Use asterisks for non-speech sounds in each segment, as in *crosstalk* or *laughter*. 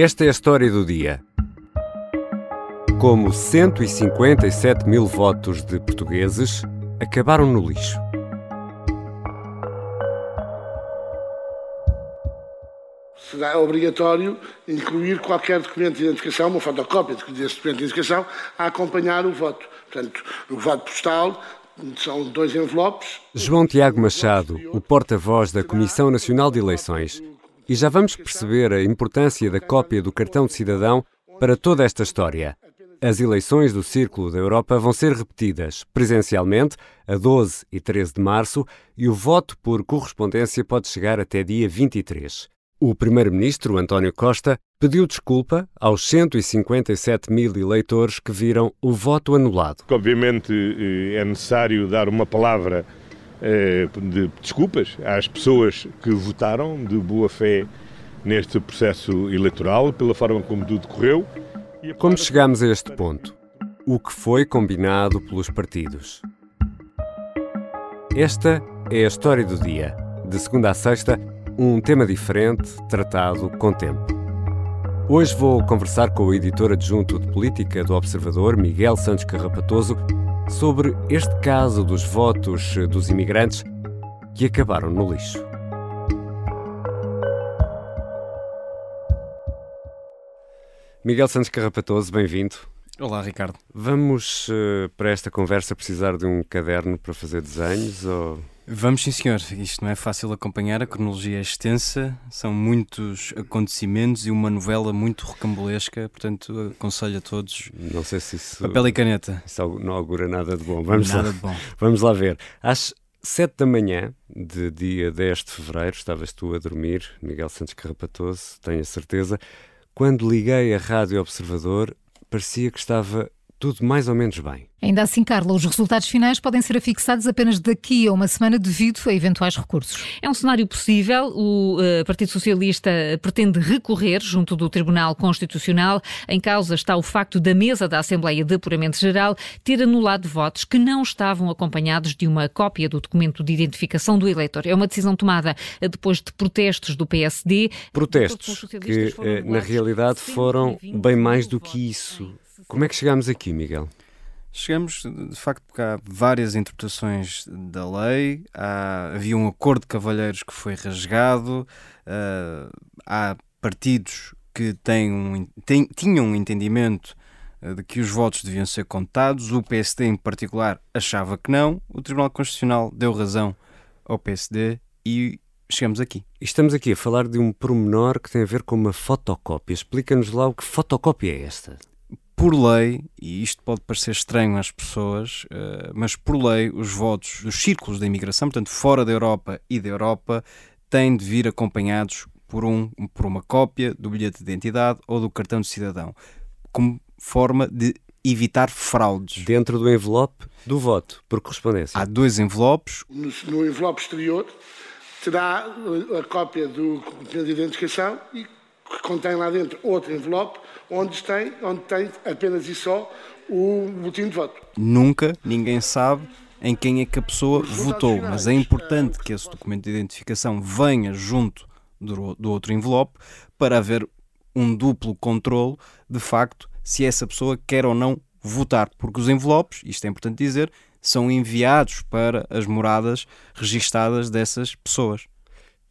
Esta é a história do dia. Como 157 mil votos de portugueses acabaram no lixo. será obrigatório incluir qualquer documento de identificação, uma fotocópia desse documento de identificação, a acompanhar o voto. Portanto, o voto postal são dois envelopes. João Tiago Machado, o porta-voz da Comissão Nacional de Eleições. E já vamos perceber a importância da cópia do cartão de cidadão para toda esta história. As eleições do Círculo da Europa vão ser repetidas presencialmente a 12 e 13 de março e o voto por correspondência pode chegar até dia 23. O primeiro-ministro, António Costa, pediu desculpa aos 157 mil eleitores que viram o voto anulado. Obviamente eh, é necessário dar uma palavra de desculpas às pessoas que votaram de boa fé neste processo eleitoral, pela forma como tudo decorreu. Como chegamos a este ponto? O que foi combinado pelos partidos? Esta é a história do dia. De segunda a sexta, um tema diferente, tratado com tempo. Hoje vou conversar com o editor adjunto de política do Observador, Miguel Santos Carrapatoso, sobre este caso dos votos dos imigrantes que acabaram no lixo. Miguel Santos Carrapatoso, bem-vindo. Olá, Ricardo. Vamos uh, para esta conversa precisar de um caderno para fazer desenhos ou Vamos sim, senhor. Isto não é fácil acompanhar, a cronologia é extensa, são muitos acontecimentos e uma novela muito rocambolesca, portanto aconselho a todos. Não sei se isso. Papel e caneta. Isso não augura nada de bom. Vamos nada lá, de bom. Vamos lá ver. Às sete da manhã de dia 10 de fevereiro, estavas tu a dormir, Miguel Santos Carrapatoso, tenho a certeza. Quando liguei a Rádio Observador, parecia que estava tudo mais ou menos bem. Ainda assim, Carla, os resultados finais podem ser afixados apenas daqui a uma semana devido a eventuais recursos. É um cenário possível. O uh, Partido Socialista pretende recorrer junto do Tribunal Constitucional. Em causa está o facto da mesa da Assembleia de Apuramento Geral ter anulado votos que não estavam acompanhados de uma cópia do documento de identificação do eleitor. É uma decisão tomada uh, depois de protestos do PSD. Protestos que, uh, na realidade, foram bem mais do que isso como é que chegamos aqui, Miguel? Chegamos, de facto, porque há várias interpretações da lei, há, havia um acordo de cavalheiros que foi rasgado, uh, há partidos que têm um, têm, tinham um entendimento uh, de que os votos deviam ser contados, o PSD em particular achava que não, o Tribunal Constitucional deu razão ao PSD e chegamos aqui. E estamos aqui a falar de um pormenor que tem a ver com uma fotocópia. Explica-nos lá o que fotocópia é esta por lei, e isto pode parecer estranho às pessoas, uh, mas por lei, os votos dos círculos da imigração, portanto, fora da Europa e da Europa, têm de vir acompanhados por, um, por uma cópia do bilhete de identidade ou do cartão de cidadão, como forma de evitar fraudes. Dentro do envelope do voto, por correspondência. Há dois envelopes. No, no envelope exterior terá a cópia do documento de identificação e que contém lá dentro outro envelope onde tem, onde tem apenas e só o boletim de voto. Nunca ninguém sabe em quem é que a pessoa votou, mas é importante que esse documento de identificação venha junto do, do outro envelope para haver um duplo controle de facto se essa pessoa quer ou não votar, porque os envelopes, isto é importante dizer, são enviados para as moradas registadas dessas pessoas.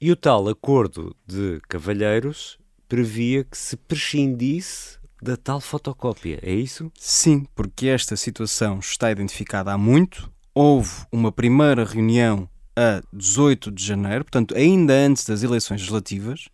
E o tal acordo de cavalheiros previa que se prescindisse da tal fotocópia, é isso? Sim, porque esta situação está identificada há muito. Houve uma primeira reunião a 18 de janeiro, portanto, ainda antes das eleições legislativas,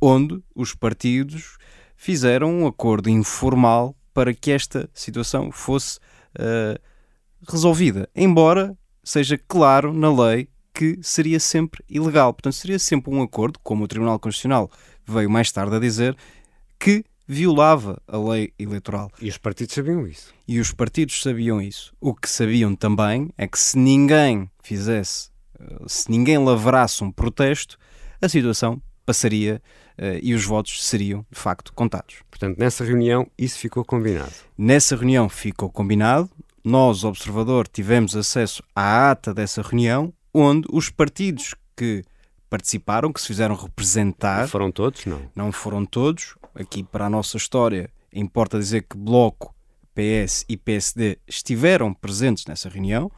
onde os partidos fizeram um acordo informal para que esta situação fosse uh, resolvida, embora seja claro na lei que seria sempre ilegal. Portanto, seria sempre um acordo, como o Tribunal Constitucional veio mais tarde a dizer, que violava a lei eleitoral. E os partidos sabiam isso. E os partidos sabiam isso. O que sabiam também é que se ninguém fizesse, eh, se ninguém lavrasse um protesto, a situação passaria uh, e os votos seriam, de facto, contados. Portanto, nessa reunião isso ficou combinado. Nessa reunião ficou combinado. Nós, observador, tivemos acesso à ata dessa reunião, onde os partidos que participaram, que se fizeram representar. Não foram todos, não? Não foram todos. aqui para a nossa história, importa dizer que Bloco, PS e PSD estiveram presentes nessa reunião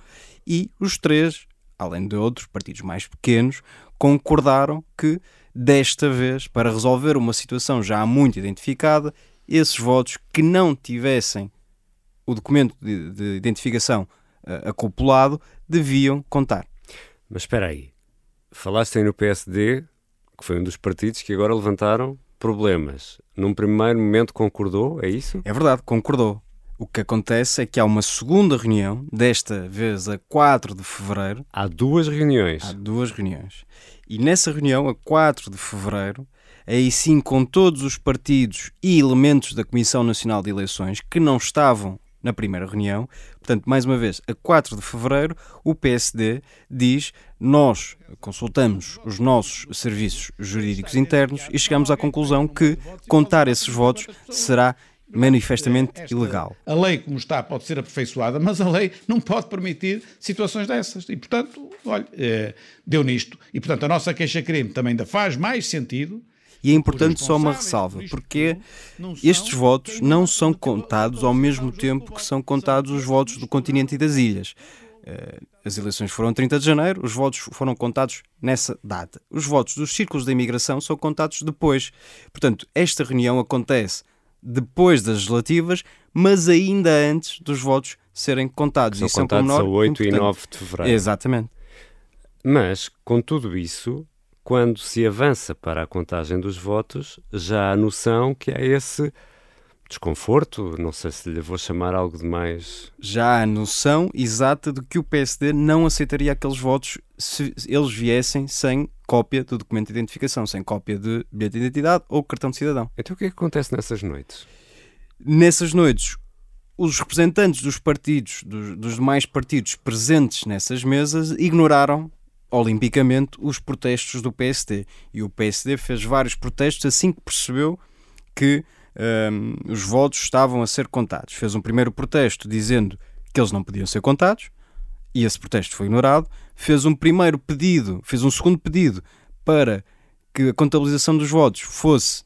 e os três, além de outros partidos mais pequenos, concordaram que desta vez, para resolver uma situação já muito identificada, esses votos que não tivessem o documento de, de identificação uh, acoplado deviam contar. Mas espera aí, falaste aí no PSD, que foi um dos partidos que agora levantaram problemas. Num primeiro momento concordou, é isso? É verdade, concordou. O que acontece é que há uma segunda reunião, desta vez a 4 de fevereiro. Há duas reuniões. Há duas reuniões. E nessa reunião, a 4 de fevereiro, aí sim com todos os partidos e elementos da Comissão Nacional de Eleições que não estavam na primeira reunião. Portanto, mais uma vez, a 4 de fevereiro, o PSD diz: nós consultamos os nossos serviços jurídicos internos e chegamos à conclusão que contar esses votos será manifestamente ilegal. A lei, como está, pode ser aperfeiçoada, mas a lei não pode permitir situações dessas. E, portanto, olha, eh, deu nisto. E, portanto, a nossa queixa-crime também ainda faz mais sentido e é importante só uma ressalva, porque estes votos não são contados ao mesmo tempo que são contados os votos do continente e das ilhas. Eh, as eleições foram 30 de janeiro, os votos foram contados nessa data. Os votos dos círculos da imigração são contados depois. Portanto, esta reunião acontece depois das legislativas, mas ainda antes dos votos serem contados. São Isso contados é um a 8 importante. e 9 de fevereiro. Exatamente. Mas, com tudo isso, quando se avança para a contagem dos votos, já há noção que há esse desconforto, não sei se lhe vou chamar algo de mais. Já há noção exata de que o PSD não aceitaria aqueles votos se eles viessem sem cópia do documento de identificação, sem cópia de bilhete de identidade ou cartão de cidadão. Então o que é que acontece nessas noites? Nessas noites, os representantes dos partidos, dos, dos demais partidos presentes nessas mesas, ignoraram olimpicamente os protestos do PSD. E o PSD fez vários protestos assim que percebeu que um, os votos estavam a ser contados. Fez um primeiro protesto dizendo que eles não podiam ser contados e esse protesto foi ignorado. Fez um primeiro pedido, fez um segundo pedido para que a contabilização dos votos fosse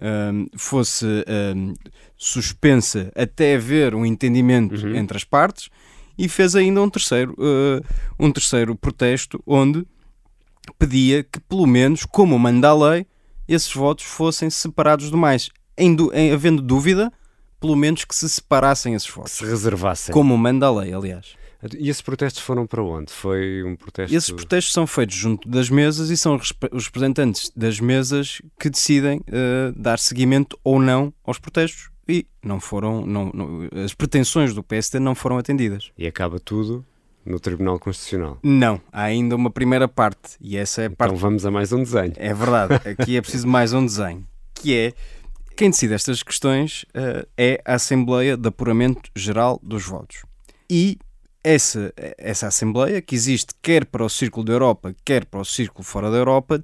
um, fosse um, suspensa até haver um entendimento uhum. entre as partes e fez ainda um terceiro, uh, um terceiro protesto onde pedia que, pelo menos, como manda a lei, esses votos fossem separados demais. Em, em, havendo dúvida, pelo menos que se separassem esses votos. Que se reservassem. Como manda a lei, aliás. E esses protestos foram para onde? Foi um protesto... Esses protestos são feitos junto das mesas e são os representantes das mesas que decidem uh, dar seguimento ou não aos protestos e não foram, não, não, as pretensões do PSD não foram atendidas. E acaba tudo no Tribunal Constitucional. Não, há ainda uma primeira parte e essa é a então parte. Então vamos a mais um desenho. É verdade, aqui é preciso mais um desenho, que é quem decide estas questões uh, é a Assembleia de Apuramento Geral dos Votos. E essa, essa Assembleia, que existe quer para o Círculo da Europa, quer para o Círculo fora da Europa,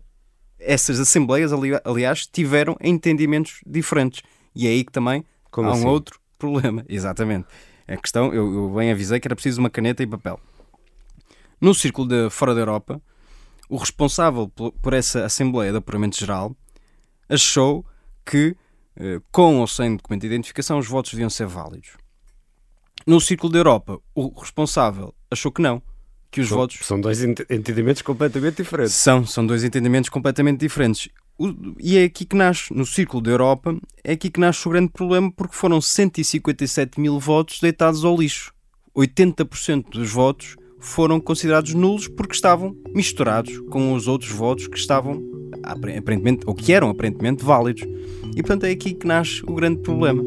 essas Assembleias, ali, aliás, tiveram entendimentos diferentes. E é aí que também como há assim? um outro *laughs* problema. Exatamente. A questão, eu, eu bem avisei que era preciso uma caneta e papel. No círculo de fora da Europa, o responsável por essa Assembleia de Apuramento Geral achou que, eh, com ou sem documento de identificação, os votos deviam ser válidos. No círculo da Europa, o responsável achou que não, que os são, votos. São dois entendimentos completamente diferentes. São, são dois entendimentos completamente diferentes e é aqui que nasce, no Círculo da Europa, é aqui que nasce o grande problema porque foram 157 mil votos deitados ao lixo. 80% dos votos foram considerados nulos porque estavam misturados com os outros votos que estavam aparentemente, ou que eram aparentemente válidos. E portanto é aqui que nasce o grande problema.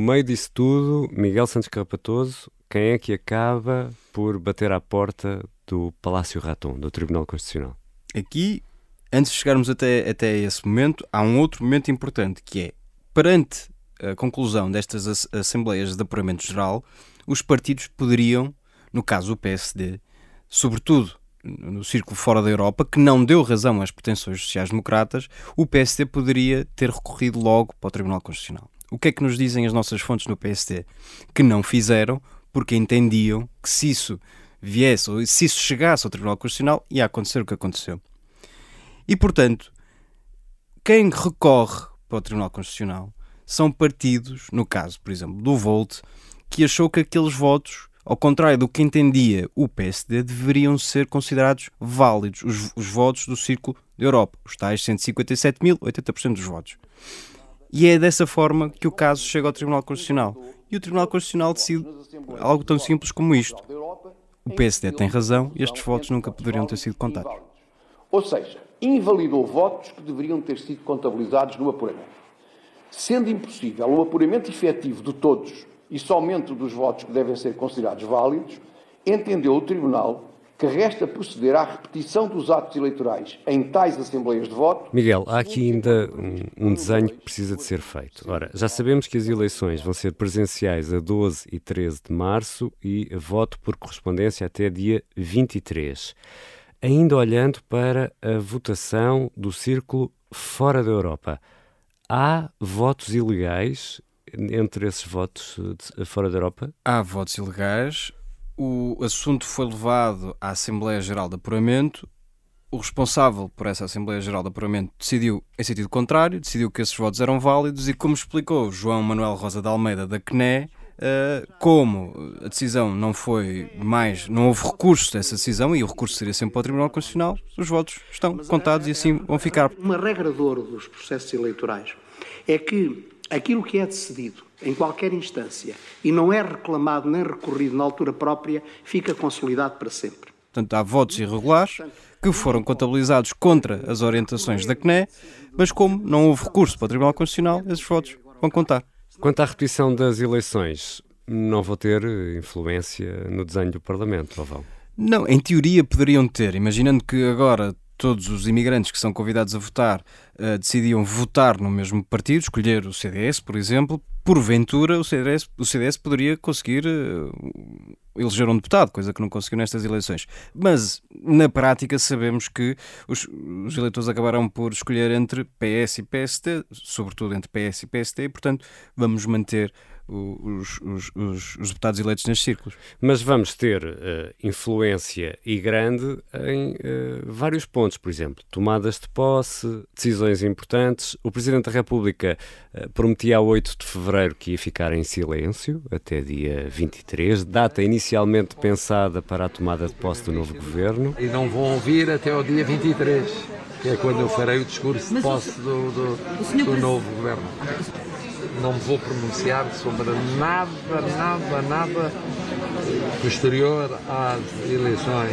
Meio disso tudo, Miguel Santos Carrapatoso, quem é que acaba por bater à porta do Palácio Raton, do Tribunal Constitucional? Aqui, antes de chegarmos até, até esse momento, há um outro momento importante que é, perante a conclusão destas Assembleias de Apuramento Geral, os partidos poderiam, no caso o PSD, sobretudo no círculo fora da Europa, que não deu razão às pretensões sociais-democratas, o PSD poderia ter recorrido logo para o Tribunal Constitucional. O que é que nos dizem as nossas fontes no PSD? Que não fizeram porque entendiam que se isso viesse, ou se isso chegasse ao Tribunal Constitucional, ia acontecer o que aconteceu. E, portanto, quem recorre para o Tribunal Constitucional são partidos, no caso, por exemplo, do Volt, que achou que aqueles votos, ao contrário do que entendia o PSD, deveriam ser considerados válidos, os, os votos do Círculo da Europa, os tais 157 mil, 80% dos votos. E é dessa forma que o caso chega ao Tribunal Constitucional. E o Tribunal Constitucional decide algo tão simples como isto. O PSD tem razão estes votos nunca poderiam ter sido contados. Ou seja, invalidou votos que deveriam ter sido contabilizados no apuramento. Sendo impossível o apuramento efetivo de todos e somente dos votos que devem ser considerados válidos, entendeu o Tribunal que resta proceder à repetição dos atos eleitorais em tais assembleias de voto. Miguel, há aqui ainda um, um, desenho que precisa de ser feito. Ora, já sabemos que as eleições vão ser presenciais a 12 e 13 de março e voto por correspondência até dia 23. Ainda olhando para a votação do círculo fora da Europa, há votos ilegais entre esses votos fora da Europa? Há votos ilegais o assunto foi levado à Assembleia Geral de Apuramento. O responsável por essa Assembleia Geral de Apuramento decidiu em sentido contrário, decidiu que esses votos eram válidos e, como explicou João Manuel Rosa de Almeida da CNE, Uh, como a decisão não foi mais, não houve recurso dessa decisão e o recurso seria sempre para o Tribunal Constitucional, os votos estão contados e assim vão ficar. Uma regra de ouro dos processos eleitorais é que aquilo que é decidido em qualquer instância e não é reclamado nem recorrido na altura própria, fica consolidado para sempre. Portanto, há votos irregulares que foram contabilizados contra as orientações da CNE, mas como não houve recurso para o Tribunal Constitucional, esses votos vão contar. Quanto à repetição das eleições, não vão ter influência no desenho do Parlamento, ou vão? Não, em teoria poderiam ter, imaginando que agora todos os imigrantes que são convidados a votar uh, decidiam votar no mesmo partido, escolher o CDS, por exemplo, porventura o CDS, o CDS poderia conseguir uh, eleger um deputado, coisa que não conseguiu nestas eleições. Mas, na prática, sabemos que os, os eleitores acabaram por escolher entre PS e PST, sobretudo entre PS e PST, e, portanto, vamos manter os, os, os, os, deputados eleitos nestes círculos. Mas vamos ter uh, influência e grande em uh, vários pontos, por exemplo, tomadas de posse, decisões importantes. O Presidente da República uh, prometia a 8 de fevereiro que ia ficar em silêncio até dia 23, data inicialmente pensada para a tomada de posse do novo governo. E não vão ouvir até o dia 23, que é quando eu farei o discurso de posse do, do, do novo governo não me vou pronunciar sobre nada, nada, nada posterior às eleições.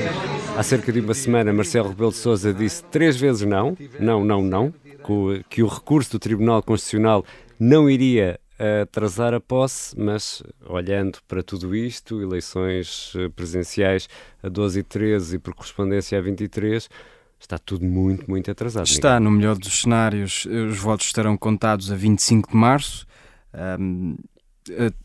Há cerca de uma semana, Marcelo Rebelo de Sousa disse três vezes não, não, não, não, que o recurso do Tribunal Constitucional não iria atrasar a posse, mas olhando para tudo isto, eleições eh, presenciais a 12 e 13 e por correspondência a 23, Está tudo muito, muito atrasado. Está, no melhor dos cenários, os votos estarão contados a 25 de março. Um,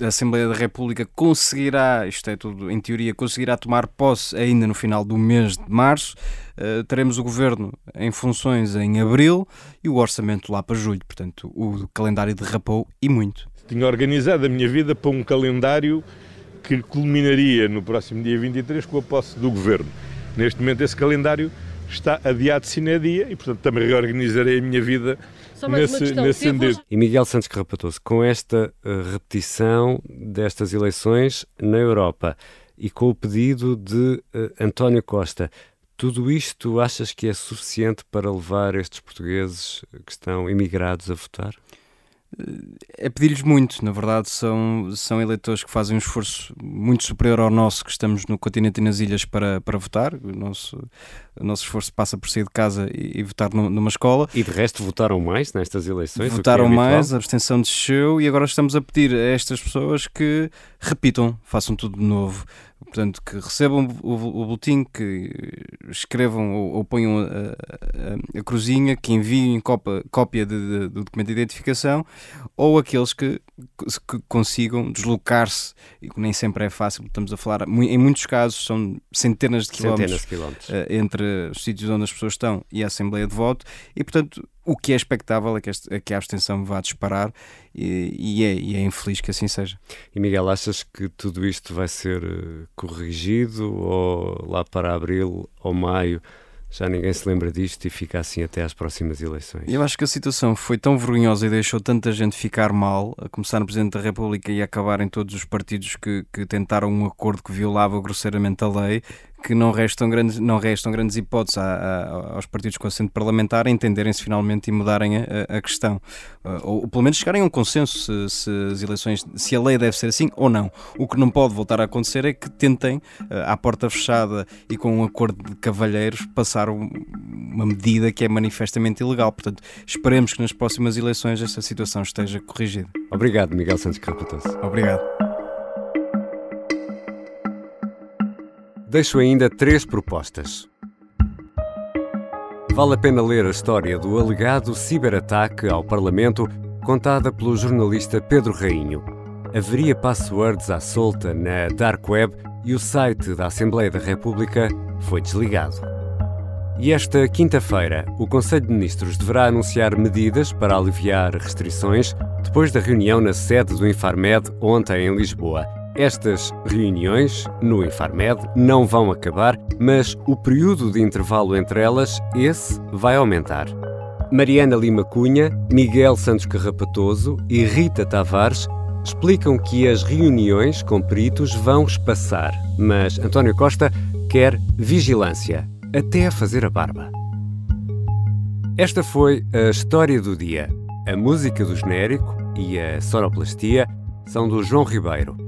a Assembleia da República conseguirá, isto é tudo em teoria, conseguirá tomar posse ainda no final do mês de março. Uh, teremos o governo em funções em abril e o orçamento lá para julho. Portanto, o calendário derrapou e muito. Tinha organizado a minha vida para um calendário que culminaria no próximo dia 23 com a posse do governo. Neste momento, esse calendário está adiado sine dia e, portanto, também reorganizarei a minha vida nesse, nesse sentido. E Miguel Santos Carrapatoso, com esta uh, repetição destas eleições na Europa e com o pedido de uh, António Costa, tudo isto achas que é suficiente para levar estes portugueses que estão imigrados a votar? É pedir-lhes muito, na verdade são, são eleitores que fazem um esforço muito superior ao nosso que estamos no continente e nas ilhas para, para votar, o nosso, o nosso esforço passa por sair de casa e, e votar numa escola. E de resto votaram mais nestas eleições? Votaram é mais, a abstenção desceu e agora estamos a pedir a estas pessoas que repitam, façam tudo de novo. Portanto, que recebam o, o boletim, que escrevam ou, ou ponham a, a, a, cruzinha, que enviem cópia, cópia de, de, do documento de identificação, ou aqueles que, que consigam deslocar-se, e que nem sempre é fácil, estamos a falar, em muitos casos são centenas de quilómetros, centenas de quilómetros. Eh, entre os sítios onde as pessoas estão e a Assembleia de Voto, e portanto o que é expectável é que, este, é que a abstenção vá disparar e, e, é, e, é, infeliz que assim seja. E Miguel, achas que tudo isto vai ser eh, corrigido ou lá para abril ou maio? já ninguém se lembra disto e fica assim até às próximas eleições. Eu acho que a situação foi tão vergonhosa e deixou tanta gente ficar mal, a começar no Presidente da República e a acabar em todos os partidos que, que tentaram um acordo que violava grosseiramente a lei, que não restam grandes, não restam grandes hipóteses a, a, aos partidos com assento parlamentar a entenderem-se finalmente e mudarem a, a questão. Uh, ou, ou, pelo menos chegarem a um consenso se, se, as eleições, se a lei deve ser assim ou não. O que não pode voltar a acontecer é que tentem, uh, à porta fechada e com um acordo de cavalheiros, passar um, uma medida que é manifestamente ilegal. Portanto, esperemos que nas próximas eleições essa situação esteja corrigida. Obrigado, Miguel Santos Carapatoso. Obrigado. Deixo ainda três propostas. Vale a pena ler a história do alegado ciberataque ao Parlamento contada pelo jornalista Pedro Rainho. Haveria passwords à solta na Dark Web e o site da Assembleia da República foi desligado. E esta quinta-feira, o Conselho de Ministros deverá anunciar medidas para aliviar restrições depois da reunião na sede do Infarmed ontem em Lisboa. Estas reuniões no Infarmed não vão acabar, mas o período de intervalo entre elas, esse, vai aumentar. Mariana Lima Cunha, Miguel Santos Carrapatoso e Rita Tavares explicam que as reuniões com peritos vão espaçar, mas António Costa quer vigilância, até a fazer a barba. Esta foi a história do dia. A música do genérico e a sonoplastia são do João Ribeiro.